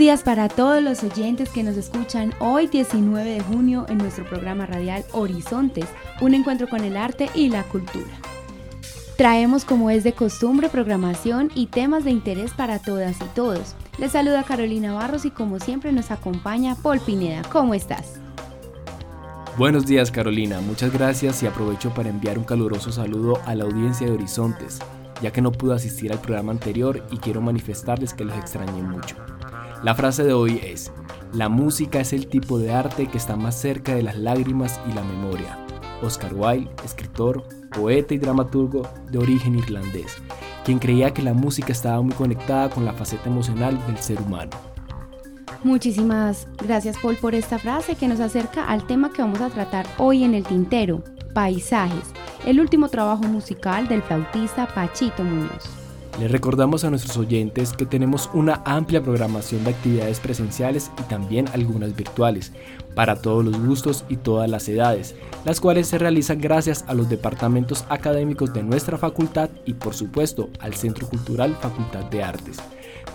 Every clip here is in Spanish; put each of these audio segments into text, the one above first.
Días para todos los oyentes que nos escuchan hoy 19 de junio en nuestro programa radial Horizontes, un encuentro con el arte y la cultura. Traemos como es de costumbre programación y temas de interés para todas y todos. Les saluda Carolina Barros y como siempre nos acompaña Paul Pineda. ¿Cómo estás? Buenos días Carolina, muchas gracias y aprovecho para enviar un caluroso saludo a la audiencia de Horizontes, ya que no pude asistir al programa anterior y quiero manifestarles que los extrañé mucho. La frase de hoy es, la música es el tipo de arte que está más cerca de las lágrimas y la memoria. Oscar Wilde, escritor, poeta y dramaturgo de origen irlandés, quien creía que la música estaba muy conectada con la faceta emocional del ser humano. Muchísimas gracias Paul por esta frase que nos acerca al tema que vamos a tratar hoy en el tintero, paisajes, el último trabajo musical del flautista Pachito Muñoz. Les recordamos a nuestros oyentes que tenemos una amplia programación de actividades presenciales y también algunas virtuales, para todos los gustos y todas las edades, las cuales se realizan gracias a los departamentos académicos de nuestra facultad y por supuesto al Centro Cultural Facultad de Artes.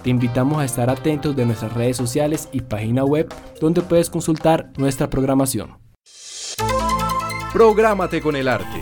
Te invitamos a estar atentos de nuestras redes sociales y página web donde puedes consultar nuestra programación. Prográmate con el arte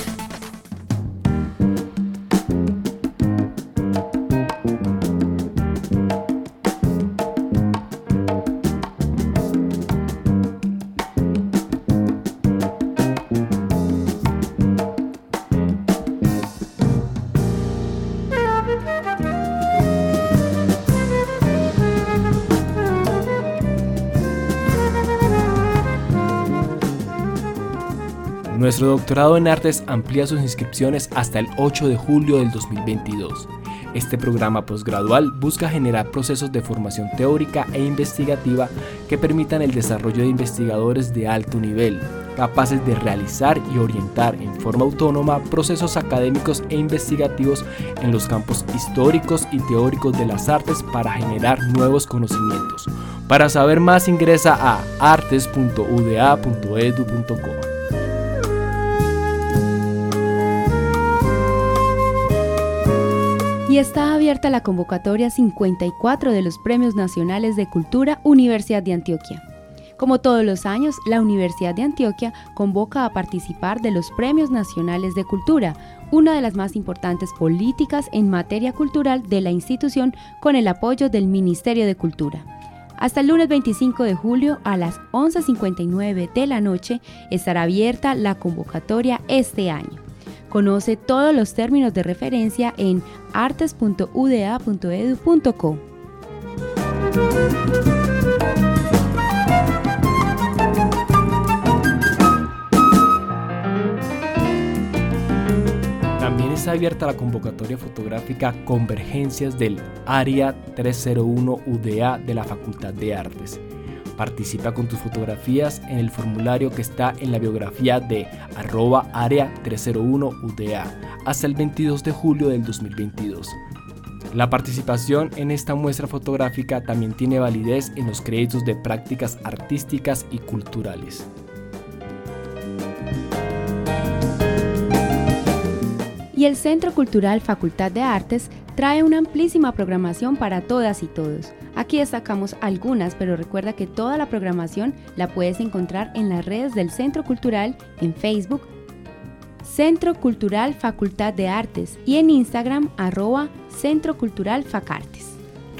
Nuestro doctorado en artes amplía sus inscripciones hasta el 8 de julio del 2022. Este programa posgradual busca generar procesos de formación teórica e investigativa que permitan el desarrollo de investigadores de alto nivel, capaces de realizar y orientar en forma autónoma procesos académicos e investigativos en los campos históricos y teóricos de las artes para generar nuevos conocimientos. Para saber más ingresa a artes.uda.edu.co. y está abierta la convocatoria 54 de los Premios Nacionales de Cultura Universidad de Antioquia. Como todos los años, la Universidad de Antioquia convoca a participar de los Premios Nacionales de Cultura, una de las más importantes políticas en materia cultural de la institución con el apoyo del Ministerio de Cultura. Hasta el lunes 25 de julio a las 11.59 de la noche estará abierta la convocatoria este año. Conoce todos los términos de referencia en artes.uda.edu.co. También está abierta la convocatoria fotográfica Convergencias del Área 301 UDA de la Facultad de Artes Participa con tus fotografías en el formulario que está en la biografía de arroba área 301 UDA hasta el 22 de julio del 2022. La participación en esta muestra fotográfica también tiene validez en los créditos de prácticas artísticas y culturales. Y el Centro Cultural Facultad de Artes trae una amplísima programación para todas y todos. Aquí destacamos algunas, pero recuerda que toda la programación la puedes encontrar en las redes del Centro Cultural, en Facebook, Centro Cultural Facultad de Artes y en Instagram arroba Centro Cultural Facartes.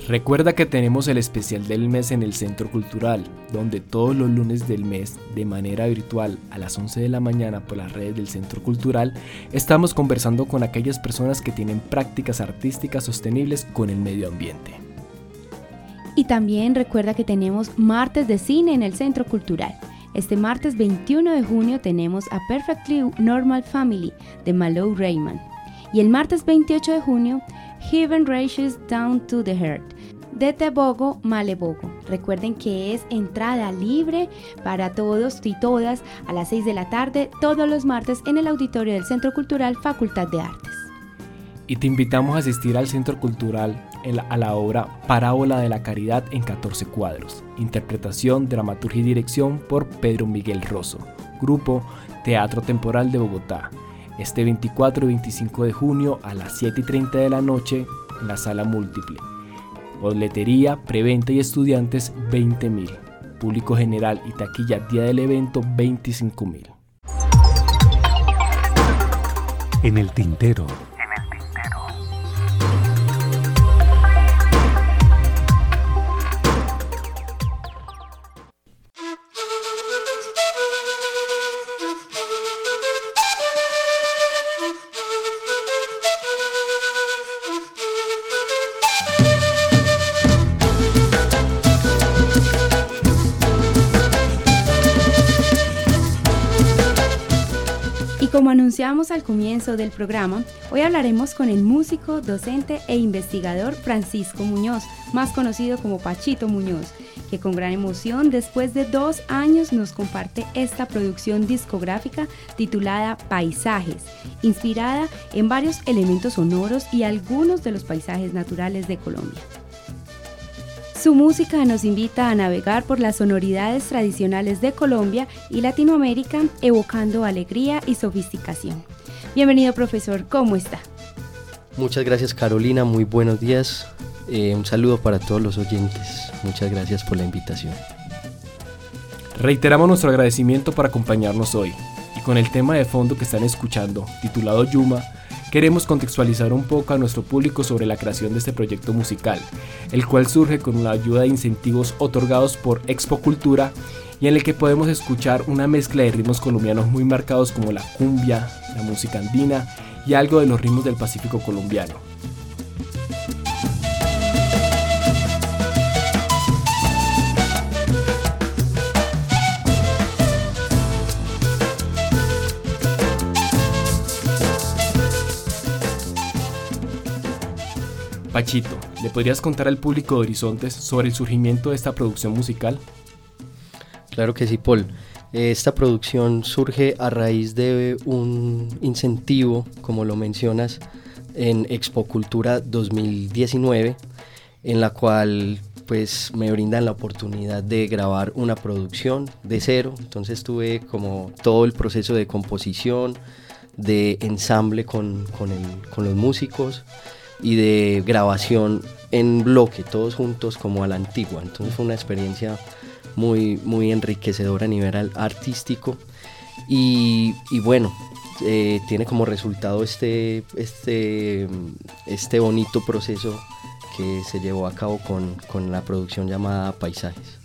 Recuerda que tenemos el especial del mes en el Centro Cultural, donde todos los lunes del mes, de manera virtual, a las 11 de la mañana por las redes del Centro Cultural, estamos conversando con aquellas personas que tienen prácticas artísticas sostenibles con el medio ambiente. Y también recuerda que tenemos martes de cine en el Centro Cultural. Este martes 21 de junio tenemos a Perfectly Normal Family de Malou Raymond. Y el martes 28 de junio, Heaven Races Down to the Heart de Tebogo Malebogo. Recuerden que es entrada libre para todos y todas a las 6 de la tarde todos los martes en el auditorio del Centro Cultural Facultad de Artes. Y te invitamos a asistir al Centro Cultural a la obra Parábola de la Caridad en 14 cuadros. Interpretación, dramaturgia y dirección por Pedro Miguel Rosso. Grupo Teatro Temporal de Bogotá. Este 24 y 25 de junio a las 7 y 30 de la noche en la sala múltiple. Boletería, preventa y estudiantes 20.000. Público general y taquilla día del evento 25.000. En el tintero. Como anunciamos al comienzo del programa, hoy hablaremos con el músico, docente e investigador Francisco Muñoz, más conocido como Pachito Muñoz, que con gran emoción después de dos años nos comparte esta producción discográfica titulada Paisajes, inspirada en varios elementos sonoros y algunos de los paisajes naturales de Colombia. Su música nos invita a navegar por las sonoridades tradicionales de Colombia y Latinoamérica, evocando alegría y sofisticación. Bienvenido profesor, ¿cómo está? Muchas gracias Carolina, muy buenos días. Eh, un saludo para todos los oyentes. Muchas gracias por la invitación. Reiteramos nuestro agradecimiento por acompañarnos hoy y con el tema de fondo que están escuchando, titulado Yuma, queremos contextualizar un poco a nuestro público sobre la creación de este proyecto musical, el cual surge con la ayuda de incentivos otorgados por Expo Cultura y en el que podemos escuchar una mezcla de ritmos colombianos muy marcados como la cumbia, la música andina y algo de los ritmos del Pacífico colombiano. Pachito, ¿le podrías contar al público de Horizontes sobre el surgimiento de esta producción musical? Claro que sí, Paul. Esta producción surge a raíz de un incentivo, como lo mencionas, en Expo Cultura 2019, en la cual pues me brindan la oportunidad de grabar una producción de cero. Entonces tuve como todo el proceso de composición, de ensamble con, con los músicos y de grabación en bloque, todos juntos como a la antigua. Entonces fue una experiencia muy, muy enriquecedora a nivel artístico y, bueno, eh, tiene como resultado este, este, este bonito proceso que se llevó a cabo con, con la producción llamada Paisajes.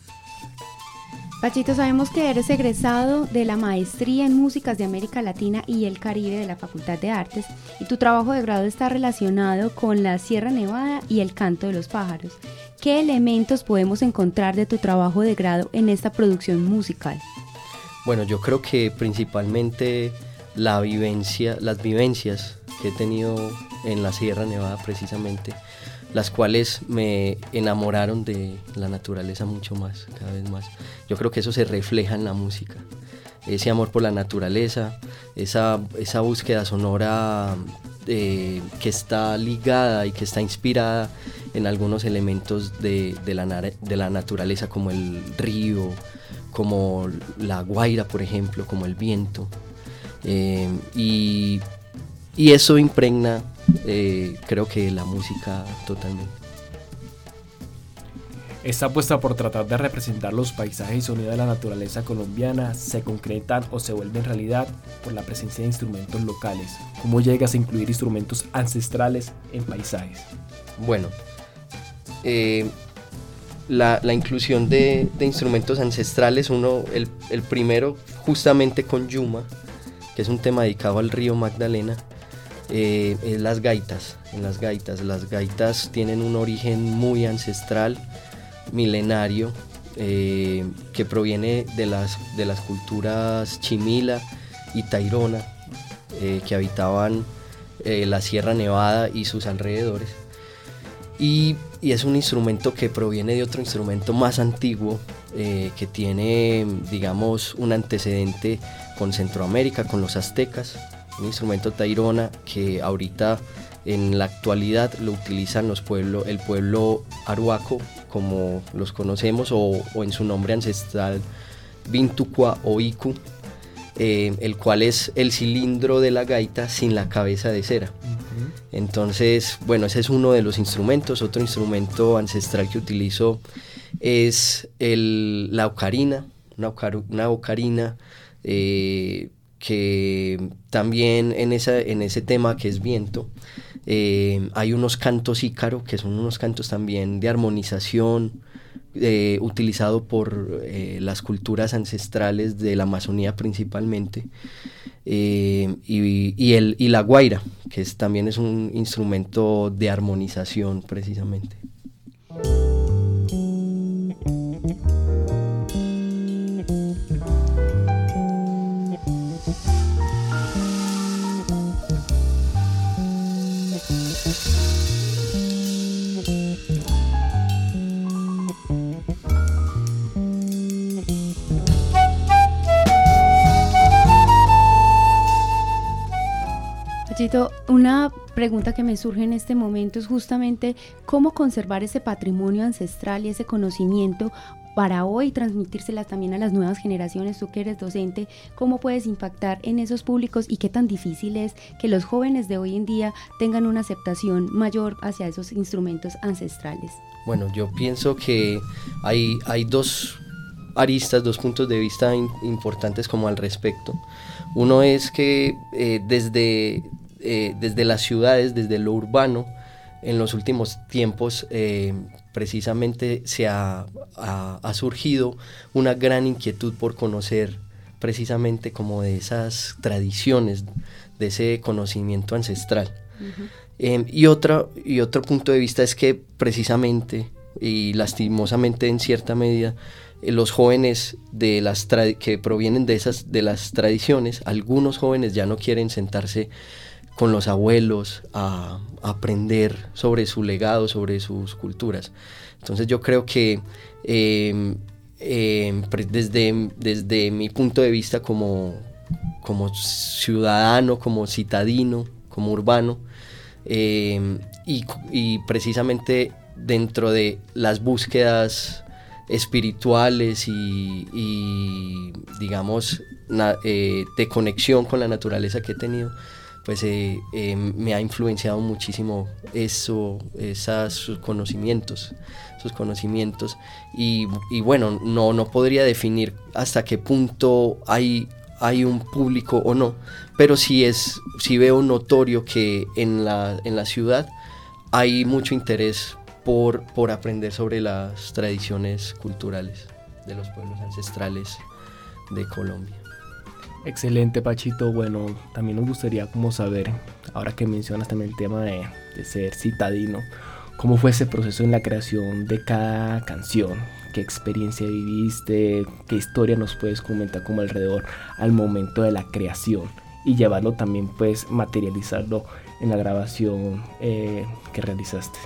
Pachito, sabemos que eres egresado de la Maestría en Músicas de América Latina y el Caribe de la Facultad de Artes y tu trabajo de grado está relacionado con la Sierra Nevada y el canto de los pájaros. ¿Qué elementos podemos encontrar de tu trabajo de grado en esta producción musical? Bueno, yo creo que principalmente la vivencia, las vivencias que he tenido en la Sierra Nevada precisamente las cuales me enamoraron de la naturaleza mucho más, cada vez más. Yo creo que eso se refleja en la música, ese amor por la naturaleza, esa, esa búsqueda sonora eh, que está ligada y que está inspirada en algunos elementos de, la, de la naturaleza como el río, como la guaira, por ejemplo, como el viento. Eh, y, y eso impregna eh, creo que la música totalmente. Esta apuesta por tratar de representar los paisajes y sonidos de la naturaleza colombiana se concretan o se vuelven realidad por la presencia de instrumentos locales. ¿Cómo llegas a incluir instrumentos ancestrales en paisajes? Bueno, eh, la, inclusión de, instrumentos ancestrales, uno, el, el, primero justamente con Yuma, que es un tema dedicado al río Magdalena, eh, es las gaitas. En las gaitas, las gaitas tienen un origen muy ancestral, milenario, eh, que proviene de las, de las culturas chimila y tairona, eh, que habitaban la Sierra Nevada y sus alrededores. Y, y, es un instrumento que proviene de otro instrumento más antiguo, que tiene, digamos, un antecedente con Centroamérica, con los aztecas, un instrumento tairona que ahorita en la actualidad lo utilizan los pueblos, el pueblo aruaco como los conocemos o, en su nombre ancestral Bintuqua o Iku, eh, el cual es el cilindro de la gaita sin la cabeza de cera. Entonces, bueno, ese es uno de los instrumentos. Otro instrumento ancestral que utilizo es el, la ocarina, una, ocarina eh, que también en, en ese tema que es viento, eh, hay unos cantos ícaro, que son unos cantos también de armonización, eh, utilizado por eh, las culturas ancestrales de la Amazonía principalmente, y, el, y la guaira, que es, también es un instrumento de armonización precisamente. Una pregunta que me surge en este momento es justamente cómo conservar ese patrimonio ancestral y ese conocimiento para hoy transmitírsela también a las nuevas generaciones, tú que eres docente, cómo puedes impactar en esos públicos y qué tan difícil es que los jóvenes de hoy en día tengan una aceptación mayor hacia esos instrumentos ancestrales. Bueno, yo pienso que hay, hay dos aristas, dos puntos de vista importantes como al respecto. Uno es que eh, desde eh, desde las ciudades, desde lo urbano, en los últimos tiempos eh, precisamente se ha, surgido una gran inquietud por conocer precisamente como de esas tradiciones, de ese conocimiento ancestral. Em, y, otro, y otro punto de vista es que precisamente y lastimosamente en cierta medida eh, los jóvenes de las que provienen de esas de las tradiciones, algunos jóvenes ya no quieren sentarse con los abuelos a, aprender sobre su legado, sobre sus culturas. Entonces yo creo que em, em, desde, desde mi punto de vista como, como ciudadano, como citadino, como urbano, em, y, precisamente dentro de las búsquedas espirituales y, digamos eh, de conexión con la naturaleza que he tenido, pues eh, eh, me ha influenciado muchísimo eso, esos conocimientos, sus conocimientos. Y, bueno, no, no podría definir hasta qué punto hay, hay un público o no, pero sí, es, sí veo notorio que en la, en la ciudad hay mucho interés por, por aprender sobre las tradiciones culturales de los pueblos ancestrales de Colombia. Excelente, Pachito. Bueno, también nos gustaría como saber, ahora que mencionas también el tema de, ser citadino, cómo fue ese proceso en la creación de cada canción, qué experiencia viviste, qué historia nos puedes comentar como alrededor al momento de la creación y llevarlo también pues materializarlo en la grabación eh, que realizaste.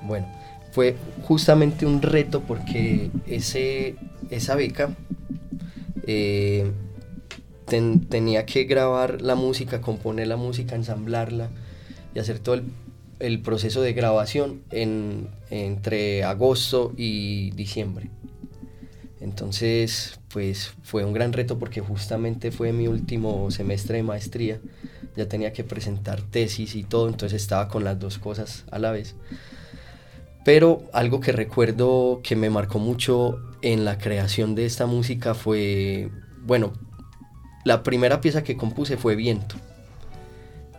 Bueno, fue justamente un reto porque ese, esa beca eh, tenía que grabar la música, componer la música, ensamblarla y hacer todo el, proceso de grabación en, entre agosto y diciembre. Entonces, pues fue un gran reto porque justamente fue mi último semestre de maestría. Ya tenía que presentar tesis y todo, entonces estaba con las dos cosas a la vez. Pero algo que recuerdo que me marcó mucho en la creación de esta música fue, bueno, la primera pieza que compuse fue Viento.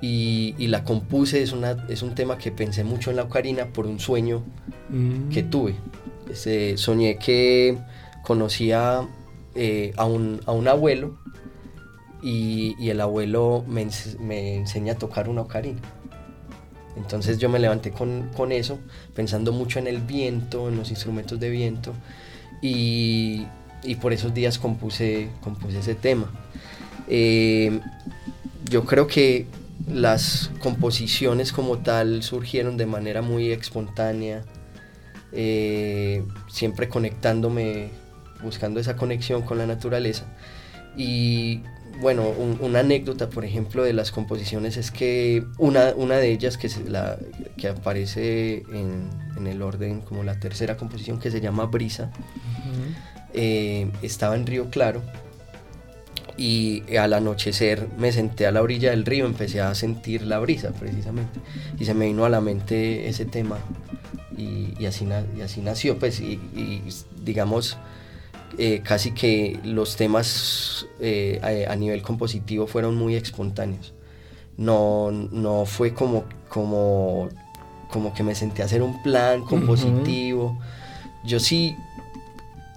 y, la compuse, es, una, es un tema que pensé mucho en la ocarina por un sueño Mm. que tuve. Soñé que conocía eh, a, un, a un abuelo y, y el abuelo me, me enseña a tocar una ocarina. Entonces yo me levanté con, con eso, pensando mucho en el viento, en los instrumentos de viento, y, y por esos días compuse, compuse ese tema. Eh, yo creo que las composiciones como tal surgieron de manera muy espontánea, eh, siempre conectándome, buscando esa conexión con la naturaleza. Y bueno, un- una anécdota, por ejemplo, de las composiciones es que una, una de ellas que, se- la, que aparece en, en el orden como la tercera composición que se llama Brisa, eh, estaba en Río Claro y al anochecer me senté a la orilla del río, empecé a sentir la brisa precisamente. Y se me vino a la mente ese tema y, y así, y así nació pues y, y, digamos eh, casi que los temas eh, a, a nivel compositivo fueron muy espontáneos. No, no fue como, como, como que me senté a hacer un plan compositivo. Yo sí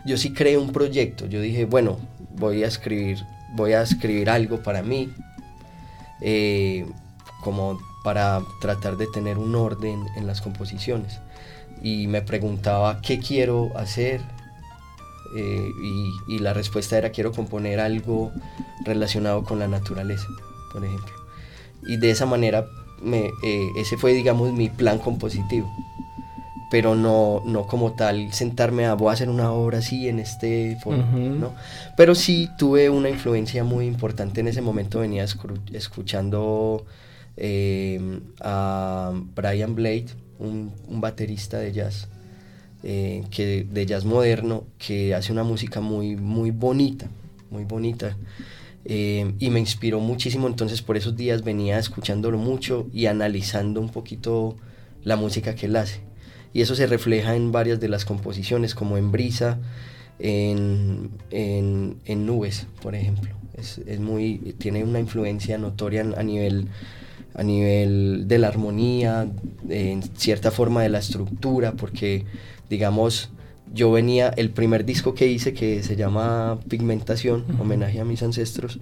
yo sí creé un proyecto. Yo dije, bueno, voy a escribir, voy a escribir algo para mí, eh, como para tratar de tener un orden en las composiciones. Y me preguntaba qué quiero hacer. eh, y, la respuesta era quiero componer algo relacionado con la naturaleza, por ejemplo. Y de esa manera, eh, ese fue, digamos, mi plan compositivo pero no, no como tal sentarme a voy a hacer una obra así en este foro. ¿no? Pero sí tuve una influencia muy importante en ese momento, venía escuchando eh, a Brian Blade, un, un baterista de jazz, eh, que, de jazz moderno, que hace una música muy, muy bonita, muy bonita. eh, y me inspiró muchísimo, entonces por esos días venía escuchándolo mucho y analizando un poquito la música que él hace. Y eso se refleja en varias de las composiciones, como en Brisa, en, en, en Nubes, por ejemplo. Es, es muy, tiene una influencia notoria a nivel, a nivel de la armonía, en cierta forma de la estructura, porque, digamos, yo venía, el primer disco que hice, que se llama Pigmentación, homenaje a mis ancestros,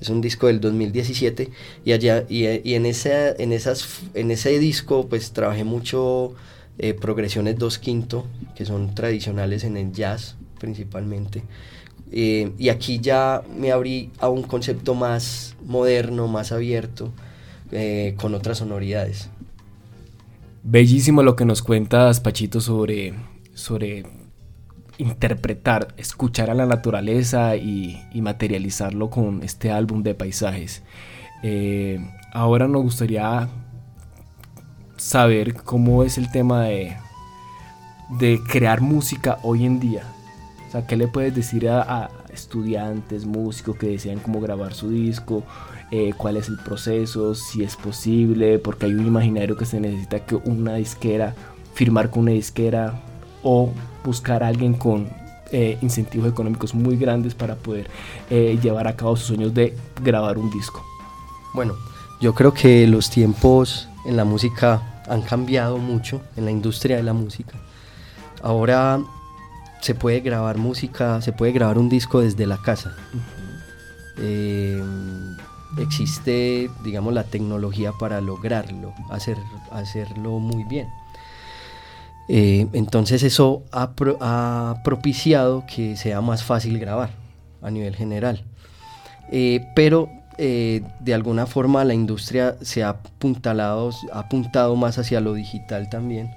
es un disco del 2017 y allá y, y en ese en esas en ese disco pues trabajé mucho eh, progresiones dos quinto que son tradicionales en el jazz principalmente Eh, y aquí ya me abrí a un concepto más moderno más abierto eh, con otras sonoridades Bellísimo lo que nos cuentas, Pachito, sobre, sobre interpretar, escuchar a la naturaleza y, materializarlo con este álbum de paisajes. Ahora nos gustaría saber cómo es el tema de, de crear música hoy en día. O sea, ¿qué le puedes decir a, estudiantes, músicos que desean cómo grabar su disco? Eh, ¿Cuál es el proceso? Si es posible, porque hay un imaginario que se necesita que una disquera, firmar con una disquera o buscar a alguien con eh, incentivos económicos muy grandes para poder eh, llevar a cabo sus sueños de grabar un disco. Bueno, yo creo que los tiempos en la música han cambiado mucho, en la industria de la música. Ahora se puede grabar música, se puede grabar un disco desde la casa. Eh, existe, digamos, la tecnología para lograrlo, hacer, hacerlo muy bien. Eh, entonces eso ha, pro- ha propiciado que sea más fácil grabar a nivel general. Eh, pero eh, de alguna forma la industria se ha apuntalado, ha apuntado más hacia lo digital también.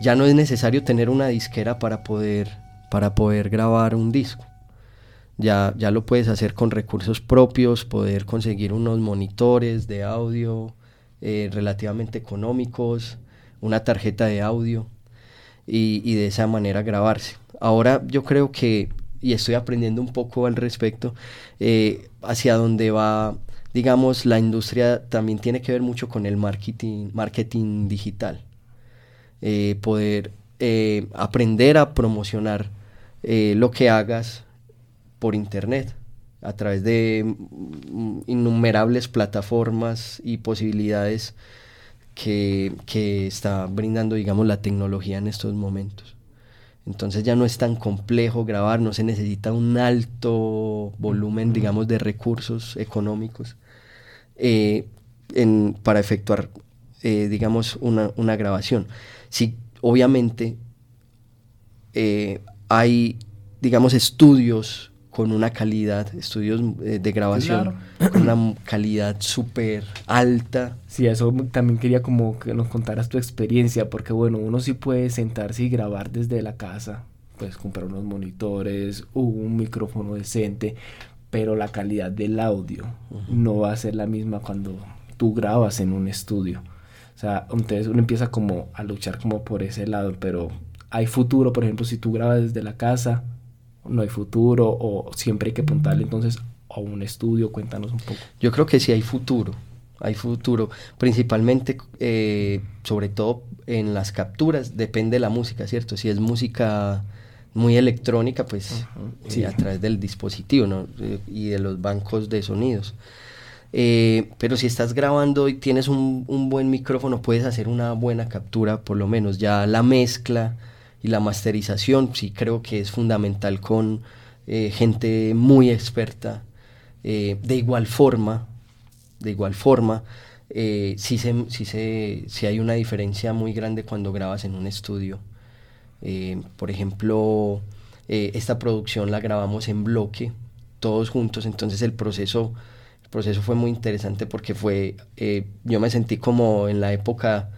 Ya no es necesario tener una disquera para poder, para poder grabar un disco. Ya, ya lo puedes hacer con recursos propios, poder conseguir unos monitores de audio eh, relativamente económicos, una tarjeta de audio y, y de esa manera grabarse. Ahora yo creo que, y estoy aprendiendo un poco al respecto, eh, hacia dónde va, digamos, la industria también tiene que ver mucho con el marketing, marketing digital. Eh, poder eh, aprender a promocionar lo que hagas por internet. a través de mm, innumerables plataformas y posibilidades que, que está brindando, digamos, la tecnología en estos momentos. Entonces ya no es tan complejo grabar, no se necesita un alto volumen, digamos, de recursos económicos eh, para efectuar, eh, digamos, una, una, grabación. Sí, obviamente eh, hay, digamos, estudios con una calidad, estudios eh, de grabación con una calidad súper alta. Sí, eso también quería como que nos contaras tu experiencia, porque bueno, uno sí puede sentarse y grabar desde la casa, pues comprar unos monitores, un micrófono decente, pero la calidad del audio no va a ser la misma cuando tú grabas en un estudio. O sea, entonces uno empieza como a luchar como por ese lado, pero hay futuro, por ejemplo, si tú grabas desde la casa, no hay futuro o siempre hay que apuntarle entonces a un estudio? Cuéntanos un poco. Yo creo que sí hay futuro, hay futuro, principalmente, eh, sobre todo en las capturas, depende de la música, ¿cierto? Si es música muy electrónica, pues sí. a través del dispositivo ¿no? y de los bancos de sonidos. Eh, pero si estás grabando y tienes un, un, buen micrófono, puedes hacer una buena captura, por lo menos. Ya la mezcla, y la masterización sí creo que es fundamental con eh, gente muy experta. Eh, de igual forma, de igual forma, eh, sí, se, se, hay una diferencia muy grande cuando grabas en un estudio. por ejemplo, esta producción la grabamos en bloque, todos juntos, entonces el proceso, el proceso fue muy interesante porque fue, yo me sentí como en la época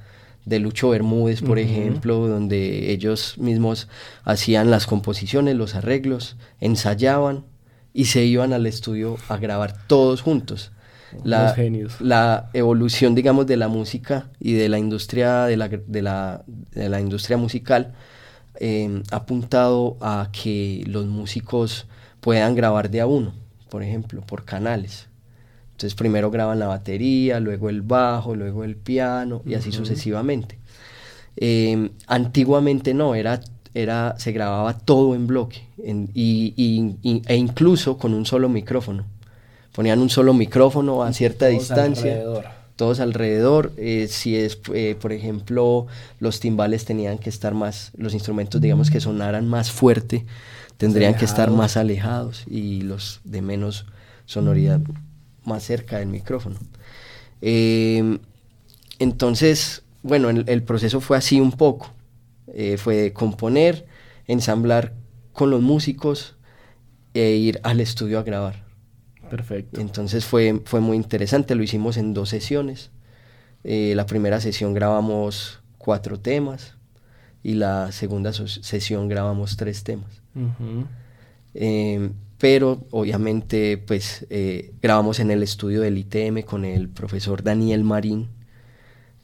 de Lucho Bermúdez, por ejemplo, donde ellos mismos hacían las composiciones, los arreglos, ensayaban y se iban al estudio a grabar todos juntos. La, la evolución, digamos, de la música y de la industria, de la, de la, de la industria musical em, ha apuntado a que los músicos puedan grabar de a uno, por ejemplo, por canales. Entonces primero graban la batería, luego el bajo, luego el piano y así sucesivamente. Em, antiguamente no, era, era, se grababa todo en bloque y, e incluso con un solo micrófono. Ponían un solo micrófono a cierta distancia. Todos alrededor. Eh, si es, eh, por ejemplo, los timbales tenían que estar más, los instrumentos, digamos, que sonaran más fuerte, tendrían que estar más alejados y los de menos sonoridad más cerca del micrófono. Em, entonces, bueno, el, proceso fue así un poco. Eh, fue componer, ensamblar con los músicos e ir al estudio a grabar. Perfecto. Entonces fue, fue muy interesante, lo hicimos en dos sesiones. Eh, la primera sesión grabamos cuatro temas y la segunda sesión grabamos tres temas pero obviamente pues eh, grabamos en el estudio del ITM con el profesor Daniel Marín,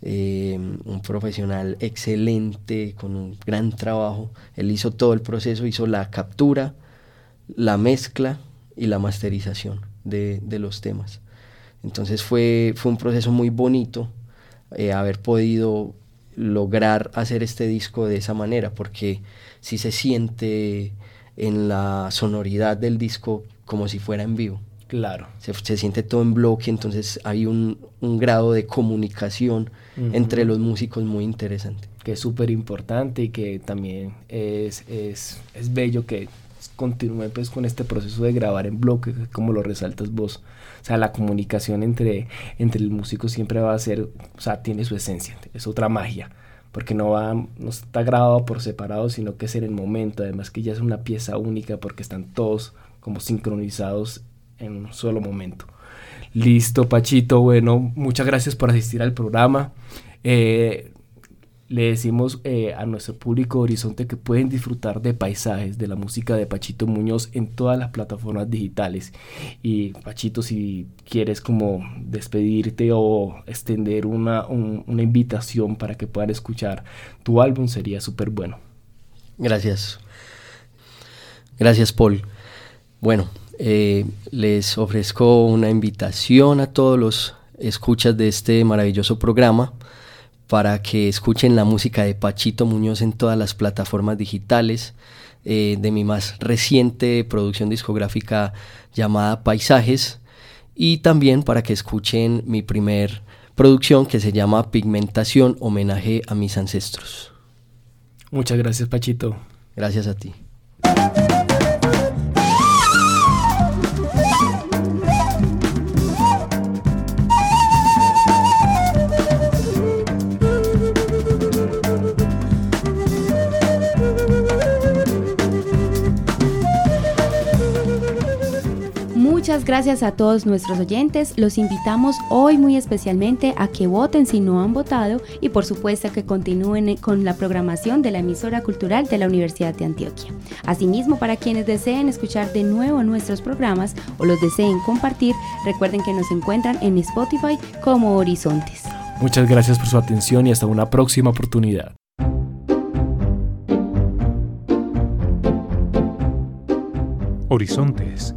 eh, un profesional excelente, con un gran trabajo. Él hizo todo el proceso, hizo la captura, la mezcla y la masterización de, los temas. Entonces fue, fue un proceso muy bonito eh, haber podido lograr hacer este disco de esa manera, porque si se siente en la sonoridad del disco como si fuera en vivo. Claro. Se, siente todo en bloque, entonces hay un, grado de comunicación entre los músicos muy interesante. Que es súper importante y que también es, es, es bello que continúe pues con este proceso de grabar en bloque, como lo resaltas vos. O sea, la comunicación entre, entre el músico siempre va a ser, o sea, tiene su esencia, es otra magia porque no, va, no está grabado por separado, sino que es en el momento, además que ya es una pieza única porque están todos como sincronizados en un solo momento. Listo, Pachito, bueno, muchas gracias por asistir al programa. Eh, le decimos eh, a nuestro público Horizonte que pueden disfrutar de paisajes, de la música de Pachito Muñoz en todas las plataformas digitales. Y Pachito, si quieres como despedirte o extender una, una invitación para que puedan escuchar tu álbum, sería súper bueno. Gracias. Gracias, Paul. Bueno, eh, les ofrezco una invitación a todos los escuchas de este maravilloso programa para que escuchen la música de Pachito Muñoz en todas las plataformas digitales, eh, de mi más reciente producción discográfica llamada Paisajes y también para que escuchen mi primer producción que se llama Pigmentación, homenaje a mis ancestros. Muchas gracias Pachito. Gracias a ti. Muchas gracias a todos nuestros oyentes. Los invitamos hoy muy especialmente a que voten si no han votado y por supuesto que continúen con la programación de la emisora cultural de la Universidad de Antioquia. Asimismo, para quienes deseen escuchar de nuevo nuestros programas o los deseen compartir, recuerden que nos encuentran en Spotify como Horizontes. Muchas gracias por su atención y hasta una próxima oportunidad. Horizontes